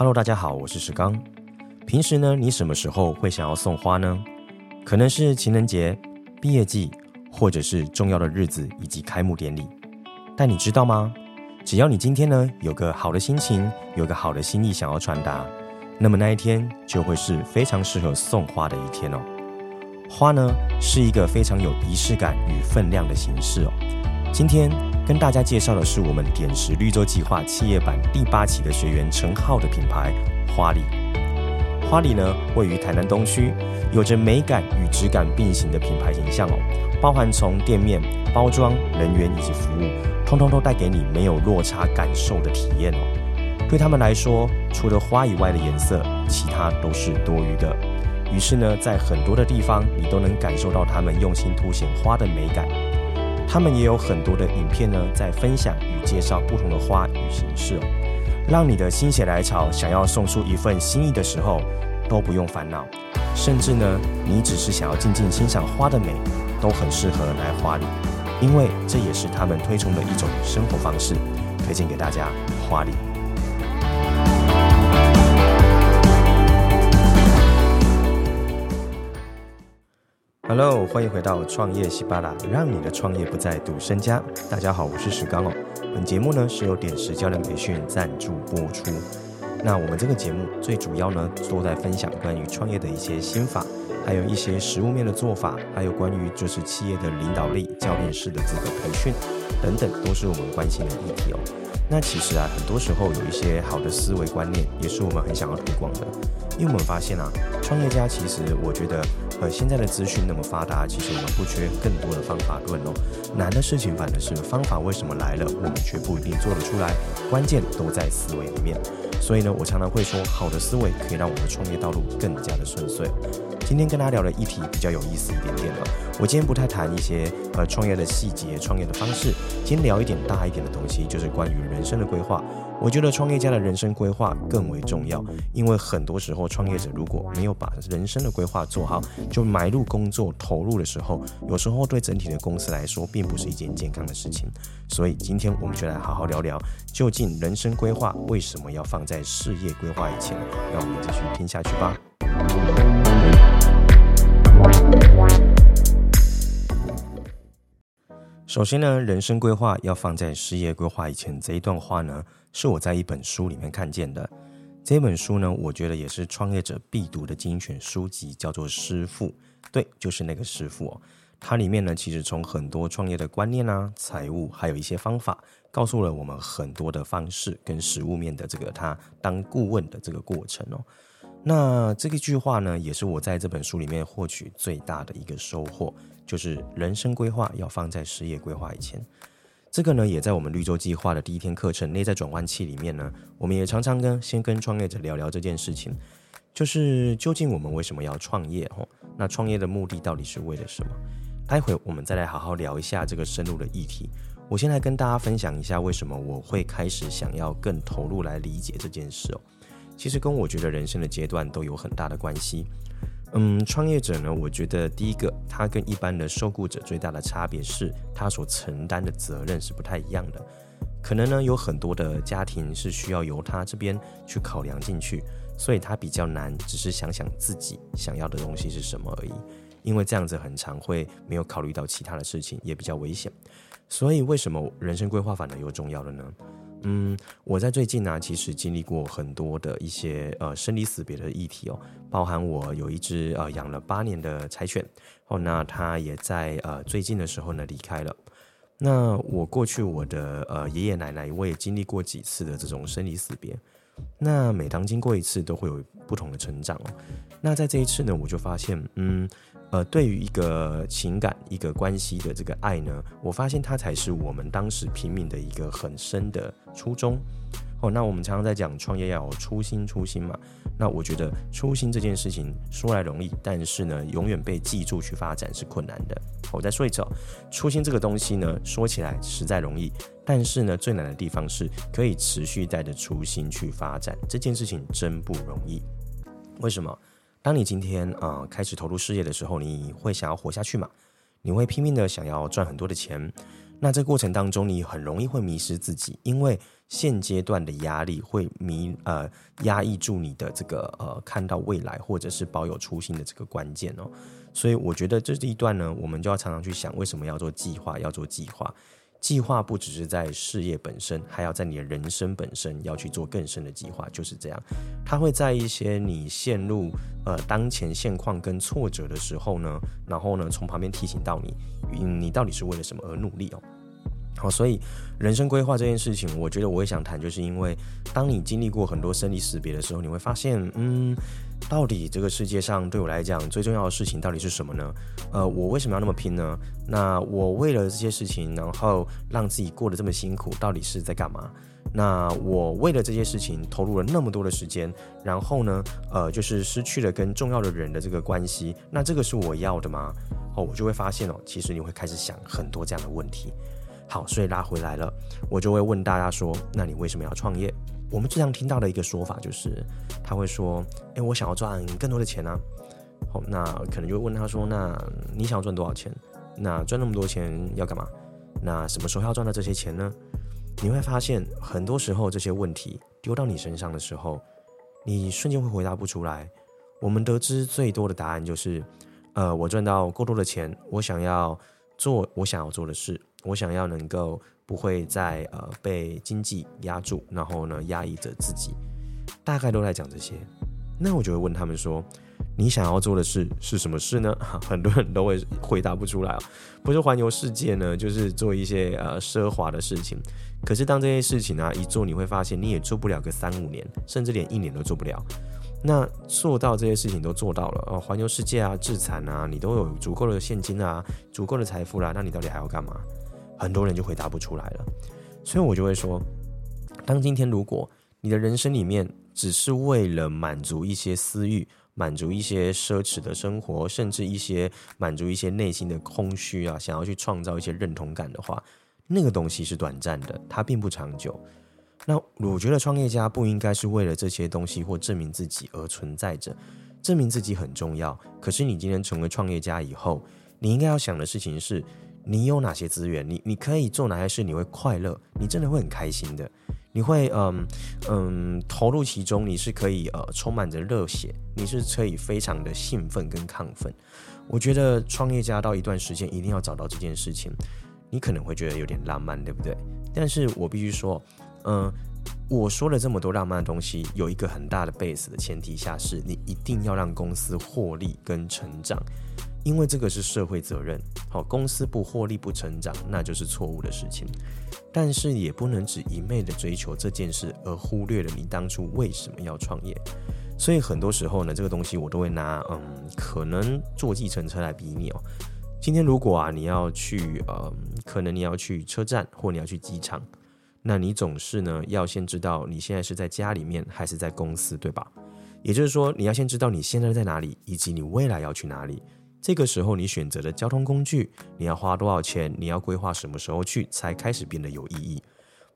Hello，大家好，我是石刚。平时呢，你什么时候会想要送花呢？可能是情人节、毕业季，或者是重要的日子以及开幕典礼。但你知道吗？只要你今天呢有个好的心情，有个好的心意想要传达，那么那一天就会是非常适合送花的一天哦。花呢是一个非常有仪式感与分量的形式哦。今天跟大家介绍的是我们点石绿洲计划企业版第八期的学员陈浩的品牌花里。花里呢位于台南东区，有着美感与质感并行的品牌形象哦，包含从店面、包装、人员以及服务，通通都带给你没有落差感受的体验哦。对他们来说，除了花以外的颜色，其他都是多余的。于是呢，在很多的地方，你都能感受到他们用心凸显花的美感。他们也有很多的影片呢，在分享与介绍不同的花与形式哦，让你的心血来潮想要送出一份心意的时候都不用烦恼，甚至呢，你只是想要静静欣赏花的美，都很适合来花礼，因为这也是他们推崇的一种生活方式，推荐给大家花礼。Hello，欢迎回到创业喜巴拉，让你的创业不再赌身家。大家好，我是石刚哦。本节目呢是由点石教练培训赞助播出。那我们这个节目最主要呢都在分享关于创业的一些心法，还有一些实务面的做法，还有关于就是企业的领导力、教练式的这个培训等等，都是我们关心的议题哦。那其实啊，很多时候有一些好的思维观念，也是我们很想要推广的。因为我们发现啊，创业家其实我觉得。呃，现在的资讯那么发达，其实我们不缺更多的方法论哦。难的事情反而是方法为什么来了，我们却不一定做得出来。关键都在思维里面。所以呢，我常常会说，好的思维可以让我们的创业道路更加的顺遂。今天跟大家聊的议题比较有意思一点点了。我今天不太谈一些呃创业的细节、创业的方式，今天聊一点大一点的东西，就是关于人生的规划。我觉得创业家的人生规划更为重要，因为很多时候创业者如果没有把人生的规划做好，就埋入工作投入的时候，有时候对整体的公司来说并不是一件健康的事情。所以今天我们就来好好聊聊，究竟人生规划为什么要放在事业规划以前？让我们继续听下去吧。首先呢，人生规划要放在事业规划以前这一段话呢，是我在一本书里面看见的。这本书呢，我觉得也是创业者必读的精选书籍，叫做《师傅》。对，就是那个师傅哦。它里面呢，其实从很多创业的观念啊、财务，还有一些方法，告诉了我们很多的方式跟实务面的这个他当顾问的这个过程哦。那这个句话呢，也是我在这本书里面获取最大的一个收获，就是人生规划要放在事业规划以前。这个呢，也在我们绿洲计划的第一天课程内在转换器里面呢，我们也常常跟先跟创业者聊聊这件事情，就是究竟我们为什么要创业？吼，那创业的目的到底是为了什么？待会我们再来好好聊一下这个深入的议题。我先来跟大家分享一下为什么我会开始想要更投入来理解这件事哦。其实跟我觉得人生的阶段都有很大的关系。嗯，创业者呢，我觉得第一个，他跟一般的受雇者最大的差别是，他所承担的责任是不太一样的。可能呢，有很多的家庭是需要由他这边去考量进去，所以他比较难，只是想想自己想要的东西是什么而已。因为这样子很常会没有考虑到其他的事情，也比较危险。所以为什么人生规划反而又重要了呢？嗯，我在最近呢、其实经历过很多的一些呃生离死别的议题哦，包含我有一只呃养了八年的柴犬哦，那它也在呃最近的时候呢离开了。那我过去我的呃爷爷奶奶，我也经历过几次的这种生离死别。那每当经过一次，都会有不同的成长哦。那在这一次呢，我就发现，嗯。呃，对于一个情感、一个关系的这个爱呢，我发现它才是我们当时拼命的一个很深的初衷。哦，那我们常常在讲创业要有初心，初心嘛。那我觉得初心这件事情说来容易，但是呢，永远被记住去发展是困难的。我再说一次哦，初心这个东西呢，说起来实在容易，但是呢，最难的地方是可以持续带着初心去发展，这件事情真不容易。为什么？当你今天啊、开始投入事业的时候，你会想要活下去嘛？你会拼命的想要赚很多的钱。那这过程当中，你很容易会迷失自己，因为现阶段的压力会迷呃压抑住你的这个呃看到未来或者是保有初心的这个关键哦。所以我觉得这是一段呢，我们就要常常去想，为什么要做计划？要做计划。计划不只是在事业本身，还要在你的人生本身要去做更深的计划，就是这样。它会在一些你陷入呃当前现况跟挫折的时候呢，然后呢从旁边提醒到你，你到底是为了什么而努力哦。好，所以人生规划这件事情，我觉得我也想谈，就是因为当你经历过很多生离死别的时候，你会发现，嗯，到底这个世界上对我来讲最重要的事情到底是什么呢？呃，我为什么要那么拼呢？那我为了这些事情，然后让自己过得这么辛苦，到底是在干嘛？那我为了这些事情投入了那么多的时间，然后呢，呃，就是失去了跟重要的人的这个关系，那这个是我要的吗？哦，我就会发现哦，其实你会开始想很多这样的问题。好，所以拉回来了，我就会问大家说：那你为什么要创业？我们最常听到的一个说法就是，他会说：诶，我想要赚更多的钱啊。好，那可能就会问他说：那你想要赚多少钱？那赚那么多钱要干嘛？那什么时候要赚到这些钱呢？你会发现，很多时候这些问题丢到你身上的时候，你瞬间会回答不出来。我们得知最多的答案就是：呃，我赚到够多的钱，我想要做我想要做的事。我想要能够不会再呃被经济压住，然后呢压抑着自己，大概都在讲这些。那我就会问他们说：“你想要做的事是什么事呢？” 很多人都会回答不出来哦。不是环游世界呢，就是做一些呃奢华的事情。可是当这些事情、啊、一做，你会发现你也做不了个三五年，甚至连一年都做不了。那做到这些事情都做到了哦，环游世界啊，自产啊，你都有足够的现金啊，足够的财富啦，那你到底还要干嘛？很多人就回答不出来了，所以我就会说，当今天如果你的人生里面只是为了满足一些私欲，满足一些奢侈的生活，甚至一些满足一些内心的空虚啊，想要去创造一些认同感的话，那个东西是短暂的，它并不长久。那我觉得创业家不应该是为了这些东西或证明自己而存在着，证明自己很重要。可是你今天成为创业家以后，你应该要想的事情是。你有哪些资源？你你可以做哪些事？你会快乐？你真的会很开心的？你会嗯嗯投入其中？你是可以呃充满着热血？你是可以非常的兴奋跟亢奋？我觉得创业家到一段时间一定要找到这件事情。你可能会觉得有点浪漫，对不对？但是我必须说，嗯，我说了这么多浪漫的东西，有一个很大的 base 的前提下，是你一定要让公司获利跟成长。因为这个是社会责任，好，公司不获利不成长，那就是错误的事情。但是也不能只一昧的追求这件事，而忽略了你当初为什么要创业。所以很多时候呢，这个东西我都会拿，嗯，可能坐计程车来比拟哦。今天如果啊，你要去，嗯，可能你要去车站或你要去机场，那你总是呢要先知道你现在是在家里面还是在公司，对吧？也就是说，你要先知道你现在在哪里，以及你未来要去哪里。这个时候，你选择的交通工具，你要花多少钱？你要规划什么时候去，才开始变得有意义。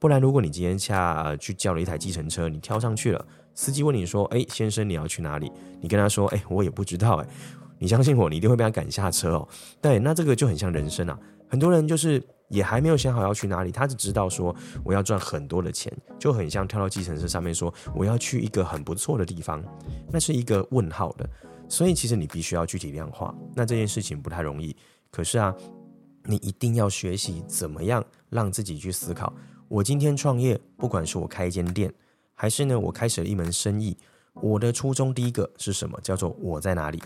不然，如果你今天下去叫了一台计程车，你跳上去了，司机问你说：“哎，先生，你要去哪里？”你跟他说：“哎，我也不知道。”哎，你相信我，你一定会被他赶下车哦。对，那这个就很像人生啊。很多人就是也还没有想好要去哪里，他只知道说我要赚很多的钱，就很像跳到计程车上面说我要去一个很不错的地方，那是一个问号的。所以其实你必须要具体量化，那这件事情不太容易。可是啊，你一定要学习怎么样让自己去思考。我今天创业，不管是我开一间店，还是呢我开始了一门生意，我的初衷第一个是什么？叫做我在哪里？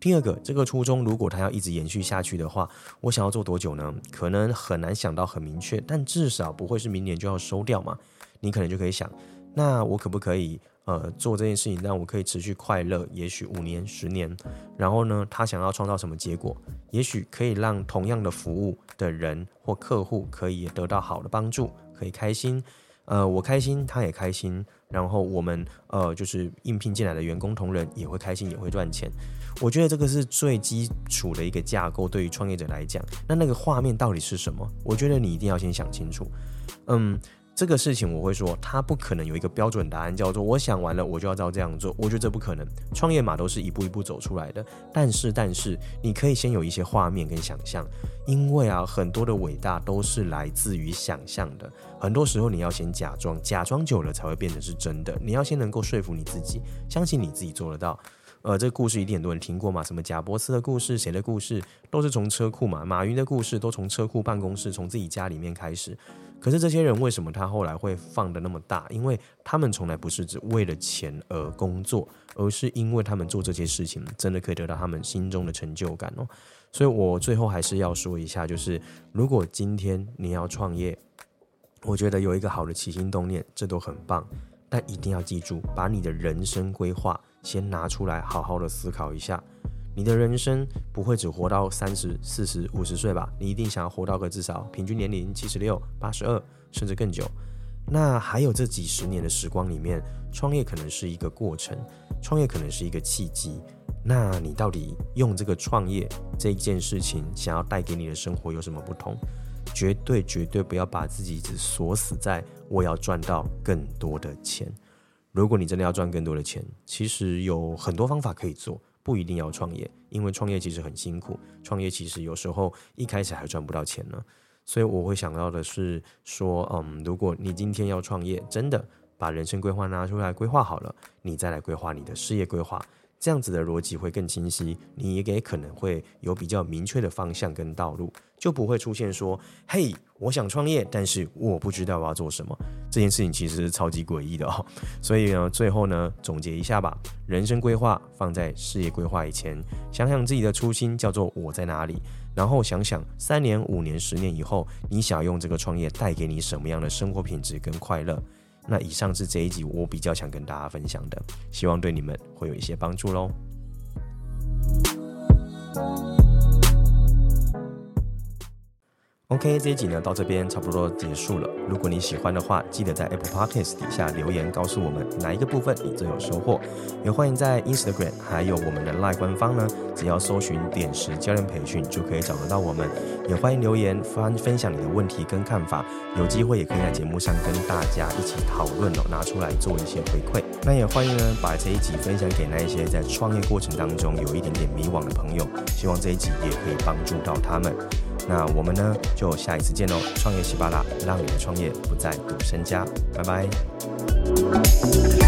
第二个，这个初衷如果它要一直延续下去的话，我想要做多久呢？可能很难想到很明确，但至少不会是明年就要收掉嘛。你可能就可以想，那我可不可以？呃，做这件事情让我可以持续快乐，也许五年、十年。然后呢，他想要创造什么结果？也许可以让同样的服务的人或客户可以得到好的帮助，可以开心。呃，我开心，他也开心。然后我们呃，就是应聘进来的员工同仁也会开心，也会赚钱。我觉得这个是最基础的一个架构，对于创业者来讲。那那个画面到底是什么？我觉得你一定要先想清楚。嗯。这个事情我会说，它不可能有一个标准答案，叫做我想完了我就要照这样做。我觉得这不可能，创业嘛都是一步一步走出来的。但是，但是你可以先有一些画面跟想象，因为啊，很多的伟大都是来自于想象的。很多时候你要先假装，假装久了才会变成是真的。你要先能够说服你自己，相信你自己做得到。呃，这个故事一定很多人听过嘛？什么贾伯斯的故事，谁的故事，都是从车库嘛。马云的故事都从车库办公室，从自己家里面开始。可是这些人为什么他后来会放得那么大？因为他们从来不是只为了钱而工作，而是因为他们做这些事情真的可以得到他们心中的成就感哦。所以我最后还是要说一下，就是如果今天你要创业，我觉得有一个好的起心动念，这都很棒，但一定要记住，把你的人生规划。先拿出来好好的思考一下，你的人生不会只活到三十、四十、五十岁吧？你一定想要活到个至少平均年龄七十六、八十二，甚至更久。那还有这几十年的时光里面，创业可能是一个过程，创业可能是一个契机。那你到底用这个创业这一件事情，想要带给你的生活有什么不同？绝对绝对不要把自己只锁死在我要赚到更多的钱。如果你真的要赚更多的钱，其实有很多方法可以做，不一定要创业，因为创业其实很辛苦，创业其实有时候一开始还赚不到钱呢。所以我会想到的是说，嗯，如果你今天要创业，真的把人生规划拿出来规划好了，你再来规划你的事业规划。这样子的逻辑会更清晰，你也可能会有比较明确的方向跟道路，就不会出现说，嘿，我想创业，但是我不知道我要做什么。这件事情其实是超级诡异的哦。所以呢，最后呢，总结一下吧，人生规划放在事业规划以前，想想自己的初心叫做我在哪里，然后想想三年、五年、十年以后，你想用这个创业带给你什么样的生活品质跟快乐。那以上是这一集我比较想跟大家分享的，希望对你们会有一些帮助喽。OK，这一集呢到这边差不多结束了。如果你喜欢的话，记得在 Apple Podcast 底下留言告诉我们哪一个部分你最有收获。也欢迎在 Instagram 还有我们的 Line 官方呢，只要搜寻点石教练培训就可以找得到我们。也欢迎留言分分享你的问题跟看法，有机会也可以在节目上跟大家一起讨论哦，拿出来做一些回馈。那也欢迎呢把这一集分享给那一些在创业过程当中有一点点迷惘的朋友，希望这一集也可以帮助到他们。那我们呢，就下一次见喽！创业西巴拉，让你的创业不再赌身家，拜拜。